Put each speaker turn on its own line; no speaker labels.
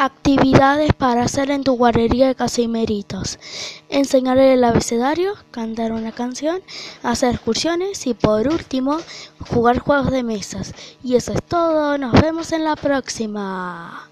Actividades para hacer en tu guardería de Casimiritos. Enseñar el abecedario, cantar una canción, hacer excursiones y por último jugar juegos de mesas. Y eso es todo. Nos vemos en la próxima.